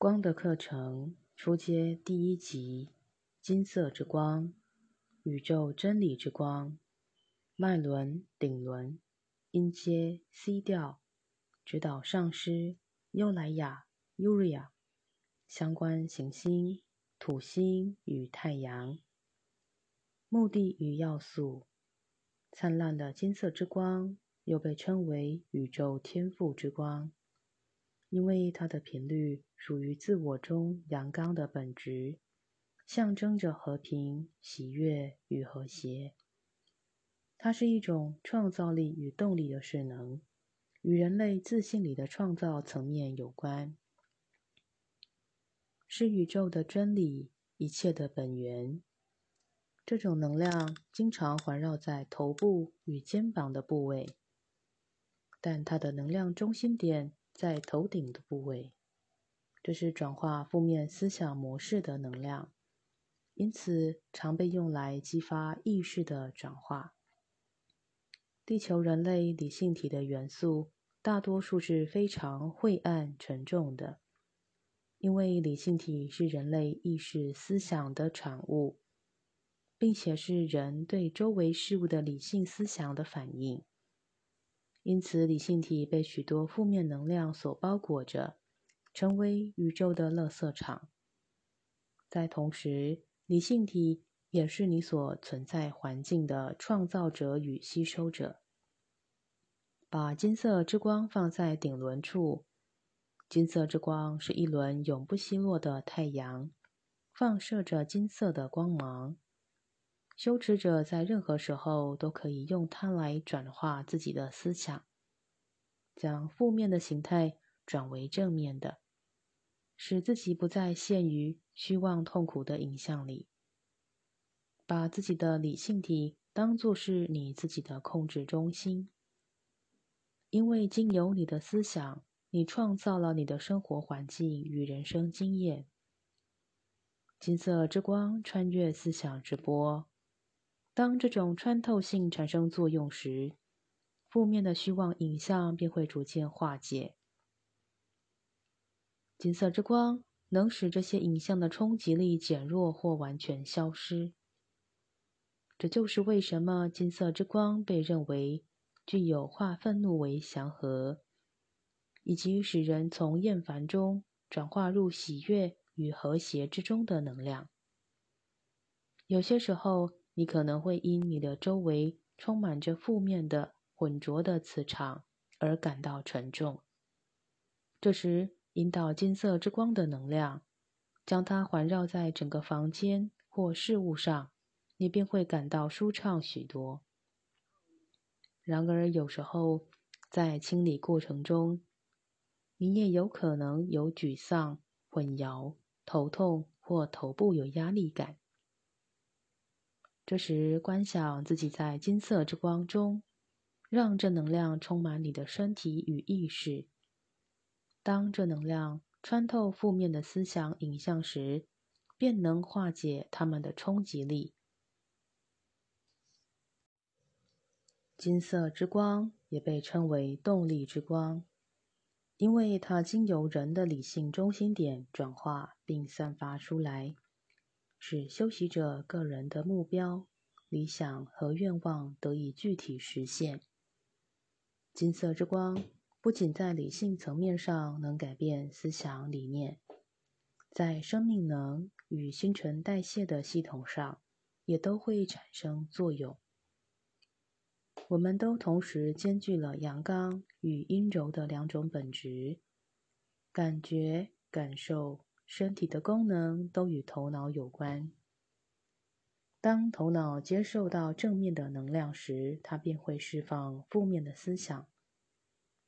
光的课程初阶第一集：金色之光，宇宙真理之光，脉轮顶轮，音阶 C 调，指导上师优莱雅 （Uria），相关行星土星与太阳，目的与要素：灿烂的金色之光。又被称为宇宙天赋之光，因为它的频率属于自我中阳刚的本质，象征着和平、喜悦与和谐。它是一种创造力与动力的势能，与人类自信里的创造层面有关，是宇宙的真理，一切的本源。这种能量经常环绕在头部与肩膀的部位。但它的能量中心点在头顶的部位，这是转化负面思想模式的能量，因此常被用来激发意识的转化。地球人类理性体的元素大多数是非常晦暗沉重的，因为理性体是人类意识思想的产物，并且是人对周围事物的理性思想的反应。因此，理性体被许多负面能量所包裹着，成为宇宙的垃圾场。在同时，理性体也是你所存在环境的创造者与吸收者。把金色之光放在顶轮处，金色之光是一轮永不熄落的太阳，放射着金色的光芒。修持者在任何时候都可以用它来转化自己的思想，将负面的形态转为正面的，使自己不再陷于虚妄痛苦的影像里。把自己的理性体当作是你自己的控制中心，因为经由你的思想，你创造了你的生活环境与人生经验。金色之光穿越思想之波。当这种穿透性产生作用时，负面的虚妄影像便会逐渐化解。金色之光能使这些影像的冲击力减弱或完全消失。这就是为什么金色之光被认为具有化愤怒为祥和，以及使人从厌烦中转化入喜悦与和谐之中的能量。有些时候。你可能会因你的周围充满着负面的、浑浊的磁场而感到沉重。这时，引导金色之光的能量，将它环绕在整个房间或事物上，你便会感到舒畅许多。然而，有时候在清理过程中，你也有可能有沮丧、混淆、头痛或头部有压力感。这时，观想自己在金色之光中，让这能量充满你的身体与意识。当这能量穿透负面的思想影像时，便能化解它们的冲击力。金色之光也被称为动力之光，因为它经由人的理性中心点转化并散发出来。使修习者个人的目标、理想和愿望得以具体实现。金色之光不仅在理性层面上能改变思想理念，在生命能与新陈代谢的系统上也都会产生作用。我们都同时兼具了阳刚与阴柔的两种本质，感觉、感受。身体的功能都与头脑有关。当头脑接受到正面的能量时，它便会释放负面的思想，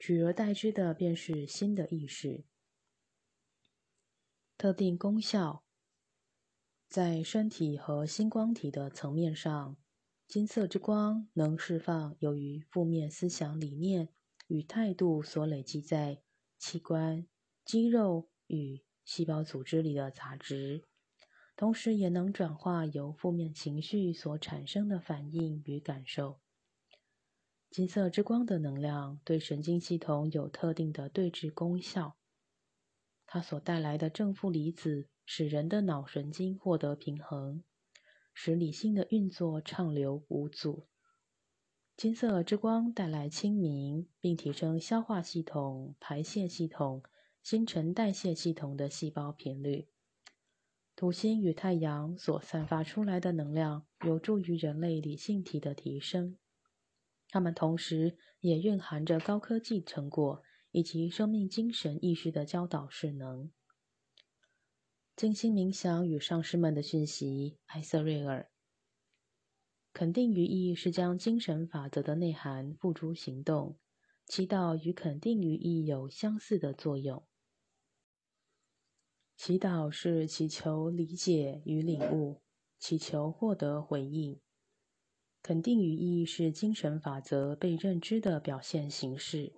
取而代之的便是新的意识。特定功效在身体和星光体的层面上，金色之光能释放由于负面思想理念与态度所累积在器官、肌肉与。细胞组织里的杂质，同时也能转化由负面情绪所产生的反应与感受。金色之光的能量对神经系统有特定的对峙功效，它所带来的正负离子使人的脑神经获得平衡，使理性的运作畅流无阻。金色之光带来清明，并提升消化系统、排泄系统、新陈代谢系统的细胞频率。土星与太阳所散发出来的能量有助于人类理性体的提升，它们同时也蕴含着高科技成果。以及生命精神意识的教导势能。静心冥想与上师们的讯息，艾瑟瑞尔。肯定语义是将精神法则的内涵付诸行动。祈祷与肯定语义有相似的作用。祈祷是祈求理解与领悟，祈求获得回应。肯定语义是精神法则被认知的表现形式。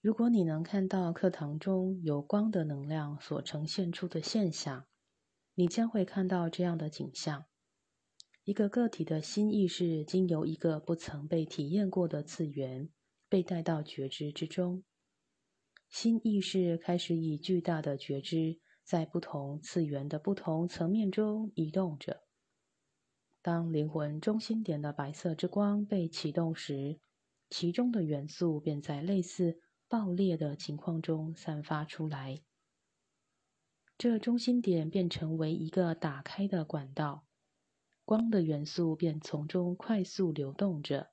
如果你能看到课堂中有光的能量所呈现出的现象，你将会看到这样的景象：一个个体的心意识经由一个不曾被体验过的次元，被带到觉知之中。新意识开始以巨大的觉知，在不同次元的不同层面中移动着。当灵魂中心点的白色之光被启动时，其中的元素便在类似。爆裂的情况中散发出来，这中心点便成为一个打开的管道，光的元素便从中快速流动着，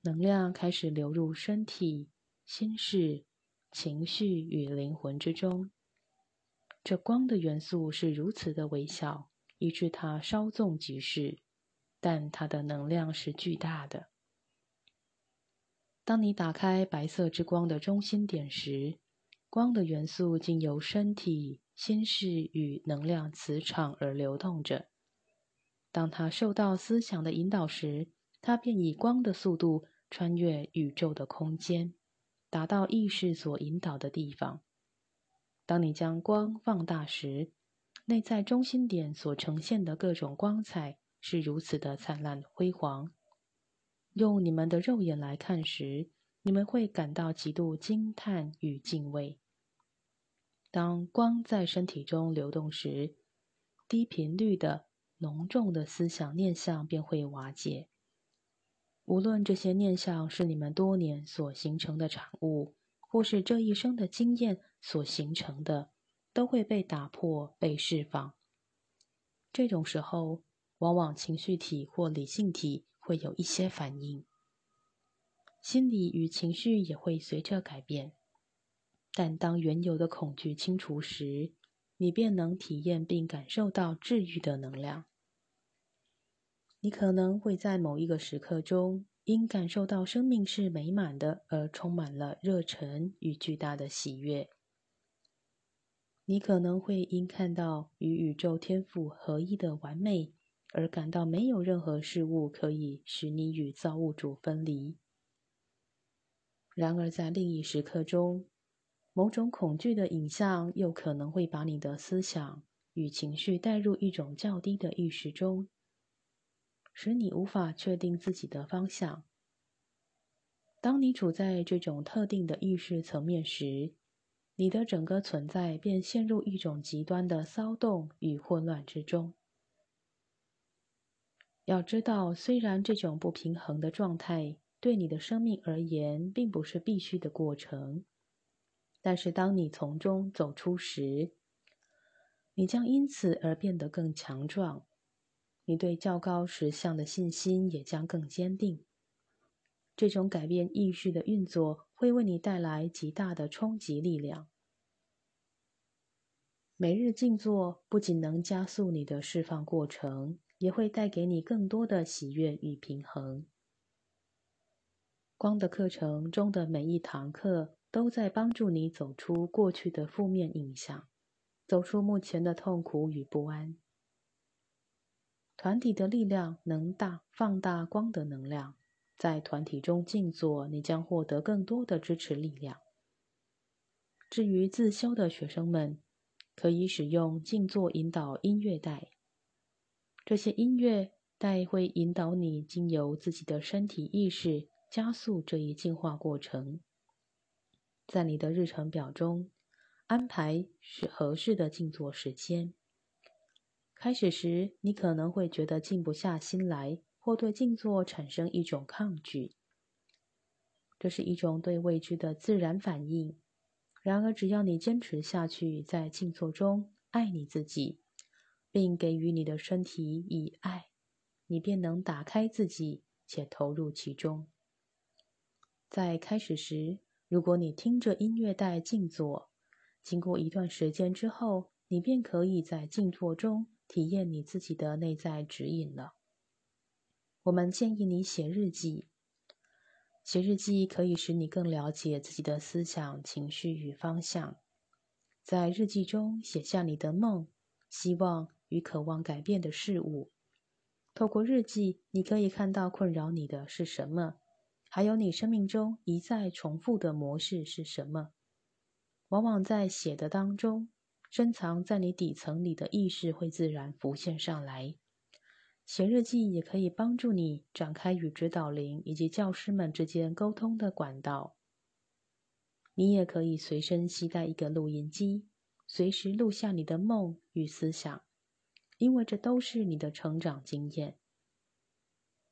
能量开始流入身体、心事、情绪与灵魂之中。这光的元素是如此的微小，以致它稍纵即逝，但它的能量是巨大的。当你打开白色之光的中心点时，光的元素经由身体、心事与能量磁场而流动着。当它受到思想的引导时，它便以光的速度穿越宇宙的空间，达到意识所引导的地方。当你将光放大时，内在中心点所呈现的各种光彩是如此的灿烂辉煌。用你们的肉眼来看时，你们会感到极度惊叹与敬畏。当光在身体中流动时，低频率的、浓重的思想念想便会瓦解。无论这些念想是你们多年所形成的产物，或是这一生的经验所形成的，都会被打破、被释放。这种时候，往往情绪体或理性体。会有一些反应，心理与情绪也会随着改变。但当原有的恐惧清除时，你便能体验并感受到治愈的能量。你可能会在某一个时刻中，因感受到生命是美满的而充满了热忱与巨大的喜悦。你可能会因看到与宇宙天赋合一的完美。而感到没有任何事物可以使你与造物主分离。然而，在另一时刻中，某种恐惧的影像又可能会把你的思想与情绪带入一种较低的意识中，使你无法确定自己的方向。当你处在这种特定的意识层面时，你的整个存在便陷入一种极端的骚动与混乱之中。要知道，虽然这种不平衡的状态对你的生命而言并不是必须的过程，但是当你从中走出时，你将因此而变得更强壮，你对较高实相的信心也将更坚定。这种改变意识的运作会为你带来极大的冲击力量。每日静坐不仅能加速你的释放过程。也会带给你更多的喜悦与平衡。光的课程中的每一堂课都在帮助你走出过去的负面影响，走出目前的痛苦与不安。团体的力量能大放大光的能量，在团体中静坐，你将获得更多的支持力量。至于自修的学生们，可以使用静坐引导音乐带。这些音乐带会引导你经由自己的身体意识，加速这一进化过程。在你的日程表中，安排是合适的静坐时间。开始时，你可能会觉得静不下心来，或对静坐产生一种抗拒。这是一种对未知的自然反应。然而，只要你坚持下去，在静坐中爱你自己，并给予你的身体以爱，你便能打开自己，且投入其中。在开始时，如果你听着音乐带静坐，经过一段时间之后，你便可以在静坐中。体验你自己的内在指引了。我们建议你写日记，写日记可以使你更了解自己的思想、情绪与方向。在日记中写下你的梦、希望与渴望改变的事物。透过日记，你可以看到困扰你的是什么，还有你生命中一再重复的模式是什么。往往在写的当中。深藏在你底层里的意识会自然浮现上来。写日记也可以帮助你展开与指导灵以及教师们之间沟通的管道。你也可以随身携带一个录音机，随时录下你的梦与思想，因为这都是你的成长经验。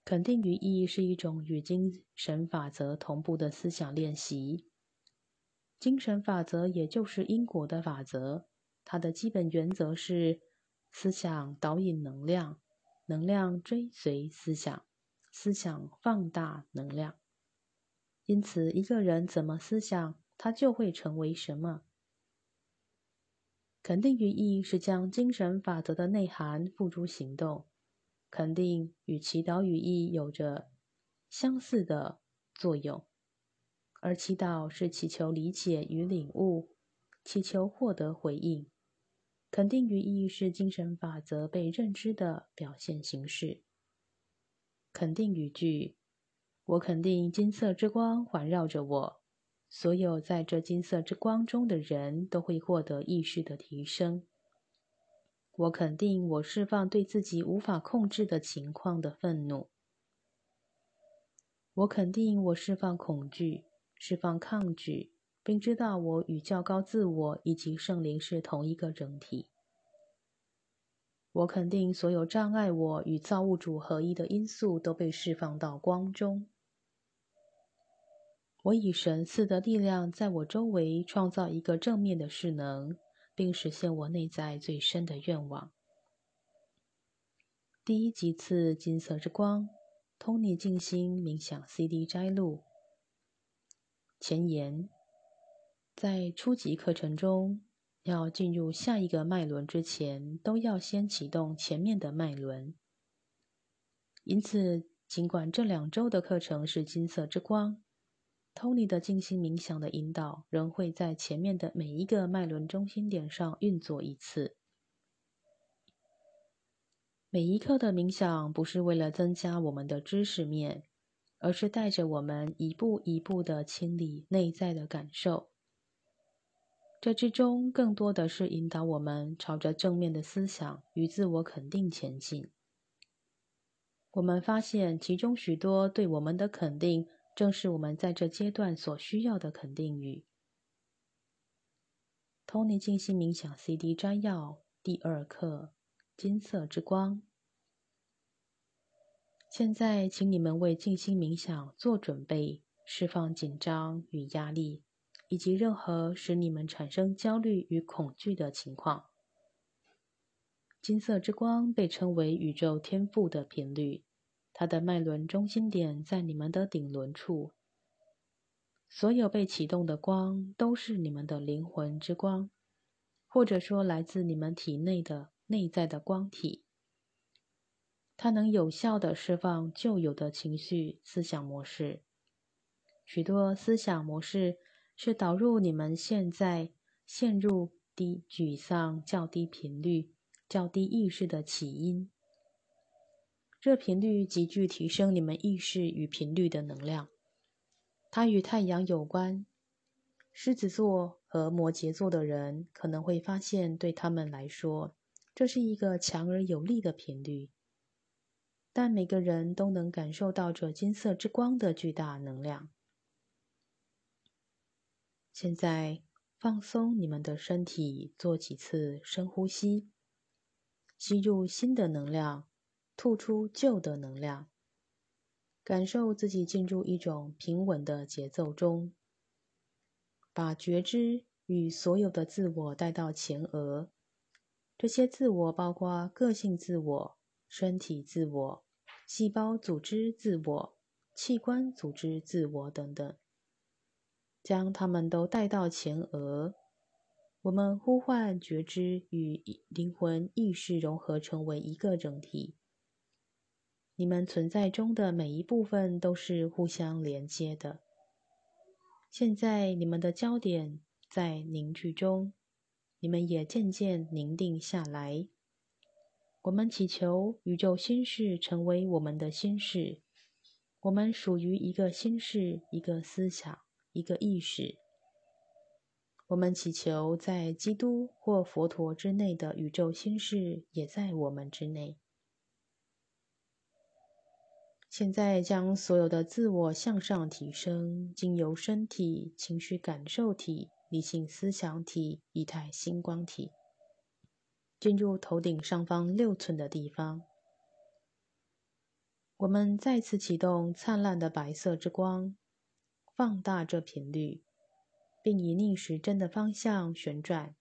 肯定语义是一种与精神法则同步的思想练习。精神法则也就是因果的法则。它的基本原则是：思想导引能量，能量追随思想，思想放大能量。因此，一个人怎么思想，他就会成为什么。肯定语义是将精神法则的内涵付诸行动。肯定与祈祷语义有着相似的作用，而祈祷是祈求理解与领悟，祈求获得回应。肯定语义是精神法则被认知的表现形式。肯定语句：我肯定金色之光环绕着我，所有在这金色之光中的人都会获得意识的提升。我肯定我释放对自己无法控制的情况的愤怒。我肯定我释放恐惧，释放抗拒。并知道我与较高自我以及圣灵是同一个整体。我肯定所有障碍我与造物主合一的因素都被释放到光中。我以神赐的力量在我周围创造一个正面的势能，并实现我内在最深的愿望。第一集次金色之光，通尼静心冥想 CD 摘录。前言。在初级课程中，要进入下一个脉轮之前，都要先启动前面的脉轮。因此，尽管这两周的课程是金色之光，Tony 的静心冥想的引导仍会在前面的每一个脉轮中心点上运作一次。每一课的冥想不是为了增加我们的知识面，而是带着我们一步一步的清理内在的感受。这之中更多的是引导我们朝着正面的思想与自我肯定前进。我们发现其中许多对我们的肯定，正是我们在这阶段所需要的肯定语。Tony 静心冥想 CD 摘要第二课：金色之光。现在，请你们为静心冥想做准备，释放紧张与压力。以及任何使你们产生焦虑与恐惧的情况。金色之光被称为宇宙天赋的频率，它的脉轮中心点在你们的顶轮处。所有被启动的光都是你们的灵魂之光，或者说来自你们体内的内在的光体。它能有效的释放旧有的情绪思想模式，许多思想模式。是导入你们现在陷入低沮丧、较低频率、较低意识的起因。这频率急剧提升你们意识与频率的能量。它与太阳有关。狮子座和摩羯座的人可能会发现，对他们来说，这是一个强而有力的频率。但每个人都能感受到这金色之光的巨大能量。现在，放松你们的身体，做几次深呼吸，吸入新的能量，吐出旧的能量，感受自己进入一种平稳的节奏中，把觉知与所有的自我带到前额。这些自我包括个性自我、身体自我、细胞组织自我、器官组织自我等等。将他们都带到前额，我们呼唤觉知与灵魂意识融合成为一个整体。你们存在中的每一部分都是互相连接的。现在，你们的焦点在凝聚中，你们也渐渐凝定下来。我们祈求宇宙心事成为我们的心事。我们属于一个心事，一个思想。一个意识，我们祈求在基督或佛陀之内的宇宙心事也在我们之内。现在将所有的自我向上提升，经由身体、情绪感受体、理性思想体、以太星光体，进入头顶上方六寸的地方。我们再次启动灿烂的白色之光。放大这频率，并以逆时针的方向旋转，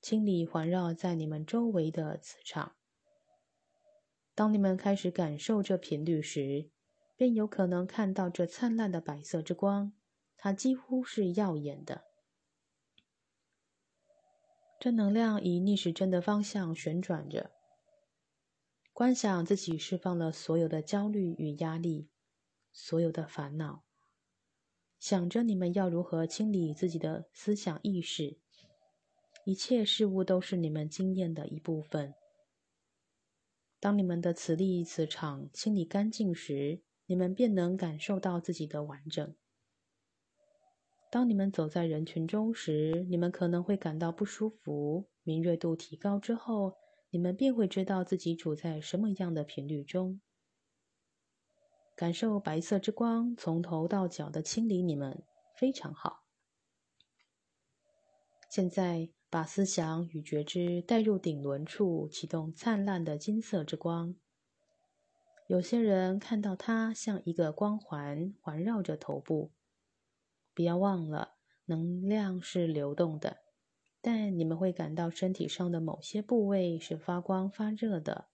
清理环绕在你们周围的磁场。当你们开始感受这频率时，便有可能看到这灿烂的白色之光，它几乎是耀眼的。这能量以逆时针的方向旋转着，观想自己释放了所有的焦虑与压力，所有的烦恼。想着你们要如何清理自己的思想意识，一切事物都是你们经验的一部分。当你们的磁力磁场清理干净时，你们便能感受到自己的完整。当你们走在人群中时，你们可能会感到不舒服。敏锐度提高之后，你们便会知道自己处在什么样的频率中。感受白色之光从头到脚的清理你们，非常好。现在把思想与觉知带入顶轮处，启动灿烂的金色之光。有些人看到它像一个光环环绕着头部。不要忘了，能量是流动的，但你们会感到身体上的某些部位是发光发热的。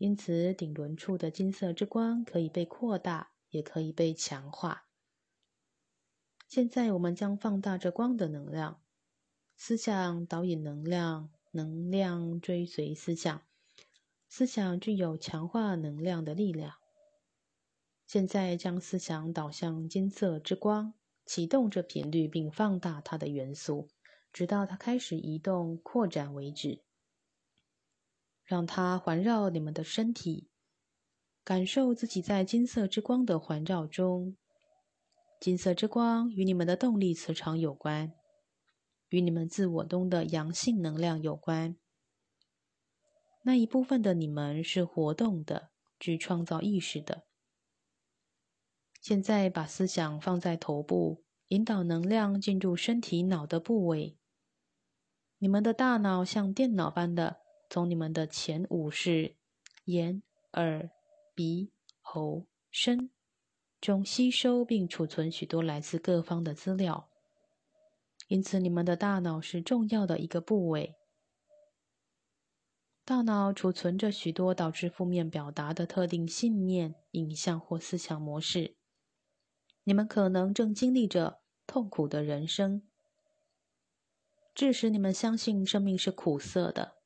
因此，顶轮处的金色之光可以被扩大，也可以被强化。现在，我们将放大这光的能量，思想导引能量，能量追随思想，思想具有强化能量的力量。现在，将思想导向金色之光，启动这频率，并放大它的元素，直到它开始移动、扩展为止。让它环绕你们的身体，感受自己在金色之光的环绕中。金色之光与你们的动力磁场有关，与你们自我中的阳性能量有关。那一部分的你们是活动的，具创造意识的。现在把思想放在头部，引导能量进入身体脑的部位。你们的大脑像电脑般的。从你们的前五室眼、耳、鼻、喉、身中吸收并储存许多来自各方的资料，因此你们的大脑是重要的一个部位。大脑储存着许多导致负面表达的特定信念、影像或思想模式。你们可能正经历着痛苦的人生，致使你们相信生命是苦涩的。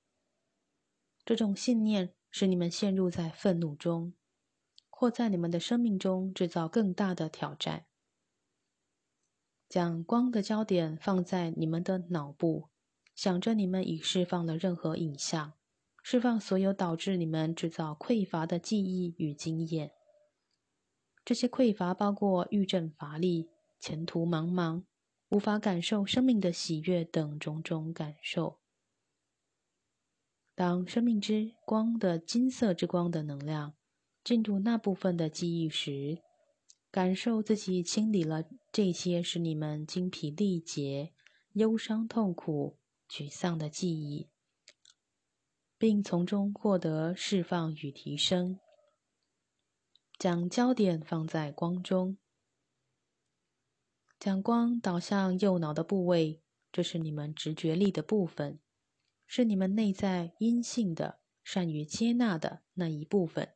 这种信念使你们陷入在愤怒中，或在你们的生命中制造更大的挑战。将光的焦点放在你们的脑部，想着你们已释放了任何影像，释放所有导致你们制造匮乏的记忆与经验。这些匮乏包括郁症、乏力、前途茫茫、无法感受生命的喜悦等种种感受。当生命之光的金色之光的能量进入那部分的记忆时，感受自己清理了这些使你们精疲力竭、忧伤、痛苦、沮丧的记忆，并从中获得释放与提升。将焦点放在光中，将光导向右脑的部位，这是你们直觉力的部分，是你们内在阴性的、善于接纳的那一部分。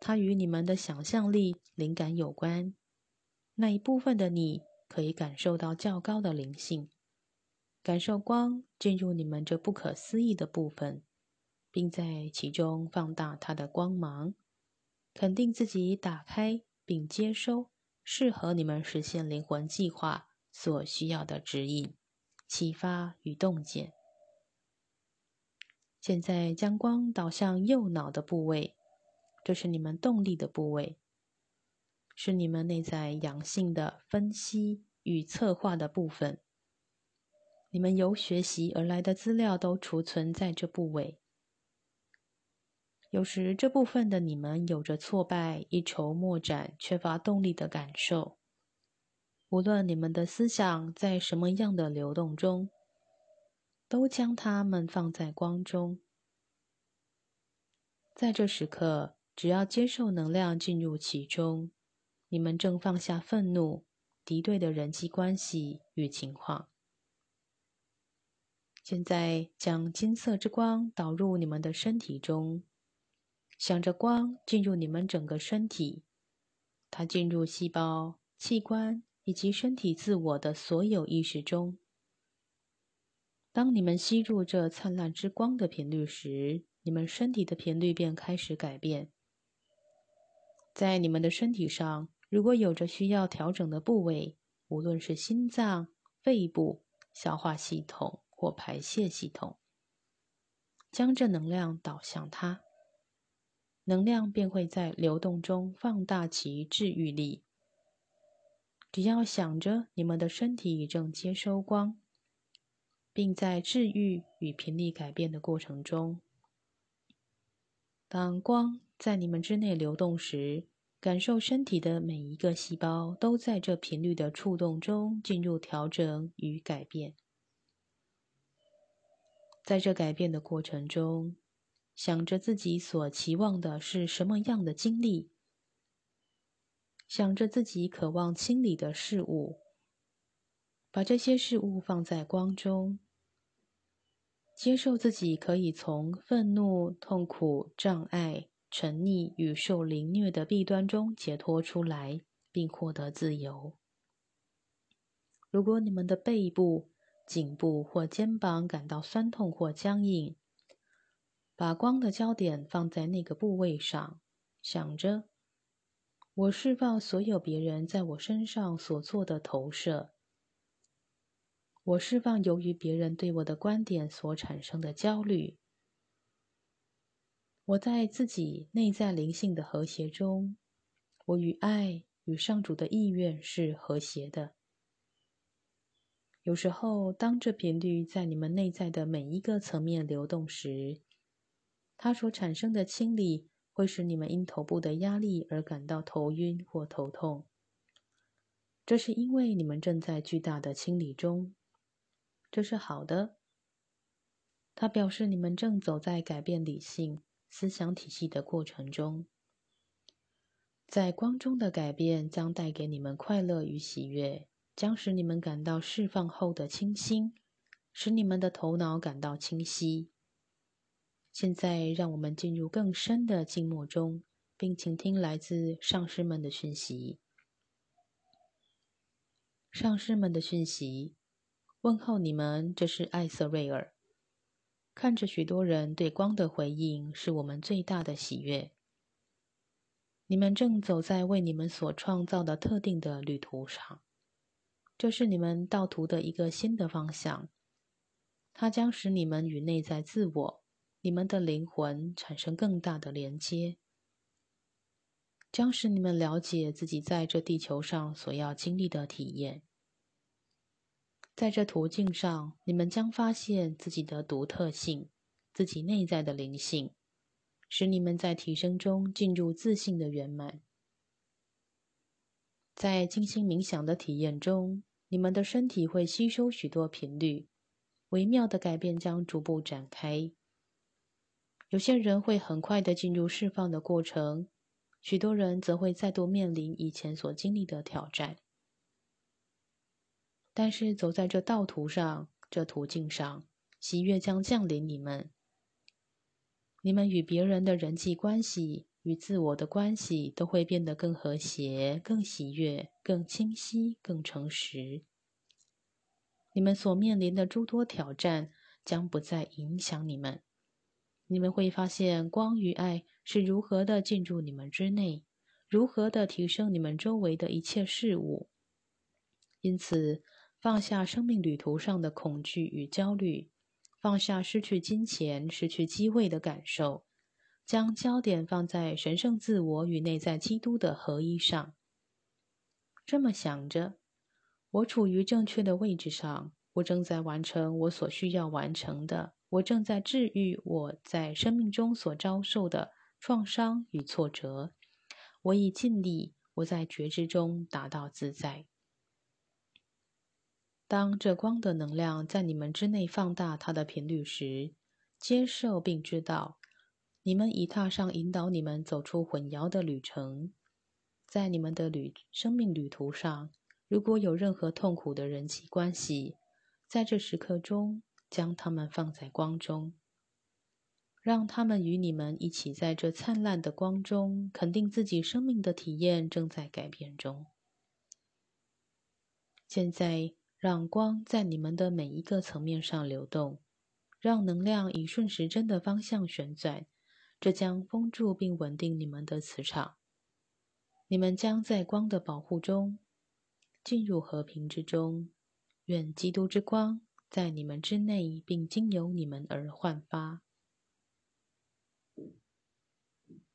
它与你们的想象力、灵感有关。那一部分的你可以感受到较高的灵性，感受光进入你们这不可思议的部分，并在其中放大它的光芒。肯定自己打开并接收适合你们实现灵魂计划所需要的指引、启发与洞见。现在将光导向右脑的部位。这是你们动力的部位，是你们内在阳性的分析与策划的部分。你们由学习而来的资料都储存在这部位。有时这部分的你们有着挫败、一筹莫展、缺乏动力的感受。无论你们的思想在什么样的流动中，都将它们放在光中。在这时刻。只要接受能量进入其中，你们正放下愤怒、敌对的人际关系与情况。现在将金色之光导入你们的身体中，想着光进入你们整个身体，它进入细胞、器官以及身体自我的所有意识中。当你们吸入这灿烂之光的频率时，你们身体的频率便开始改变。在你们的身体上，如果有着需要调整的部位，无论是心脏、肺部、消化系统或排泄系统，将这能量导向它，能量便会在流动中放大其治愈力。只要想着你们的身体正接收光，并在治愈与频率改变的过程中，当光。在你们之内流动时，感受身体的每一个细胞都在这频率的触动中进入调整与改变。在这改变的过程中，想着自己所期望的是什么样的经历，想着自己渴望清理的事物，把这些事物放在光中。接受自己可以从愤怒、痛苦、障碍。沉溺与受凌虐的弊端中解脱出来，并获得自由。如果你们的背部、颈部或肩膀感到酸痛或僵硬，把光的焦点放在那个部位上，想着：我释放所有别人在我身上所做的投射，我释放由于别人对我的观点所产生的焦虑。我在自己内在灵性的和谐中，我与爱与上主的意愿是和谐的。有时候，当这频率在你们内在的每一个层面流动时，它所产生的清理会使你们因头部的压力而感到头晕或头痛。这是因为你们正在巨大的清理中，这是好的。它表示你们正走在改变理性。思想体系的过程中，在光中的改变将带给你们快乐与喜悦，将使你们感到释放后的清新，使你们的头脑感到清晰。现在，让我们进入更深的静默中，并倾听来自上师们的讯息。上师们的讯息，问候你们，这是艾瑟瑞尔。看着许多人对光的回应，是我们最大的喜悦。你们正走在为你们所创造的特定的旅途上，这是你们道途的一个新的方向。它将使你们与内在自我、你们的灵魂产生更大的连接，将使你们了解自己在这地球上所要经历的体验。在这途径上，你们将发现自己的独特性，自己内在的灵性，使你们在提升中进入自信的圆满。在静心冥想的体验中，你们的身体会吸收许多频率，微妙的改变将逐步展开。有些人会很快的进入释放的过程，许多人则会再度面临以前所经历的挑战。但是走在这道途上，这途径上，喜悦将降临你们。你们与别人的人际关系。与自我的关系都会变得更和谐、更喜悦、更清晰、更诚实。你们所面临的诸多挑战将不再影响你们。你们会发现光与爱是如何的进入你们之内，如何的提升你们周围的一切事物。因此，放下生命旅途上的恐惧与焦虑，放下失去金钱、失去机会的感受。将焦点放在神圣自我与内在基督的合一上。这么想着，我处于正确的位置上，我正在完成我所需要完成的，我正在治愈我在生命中所遭受的创伤与挫折。我已尽力，我在觉知中达到自在。当这光的能量在你们之内放大它的频率时，接受并知道。你们已踏上引导你们走出混淆的旅程，在你们的旅生命旅途上，如果有任何痛苦的人际关系，在这时刻中，将它们放在光中，让他们与你们一起在这灿烂的光中，肯定自己生命的体验正在改变中。现在，让光在你们的每一个层面上流动，让能量以顺时针的方向旋转。这将封住并稳定你们的磁场，你们将在光的保护中进入和平之中。愿基督之光在你们之内，并经由你们而焕发。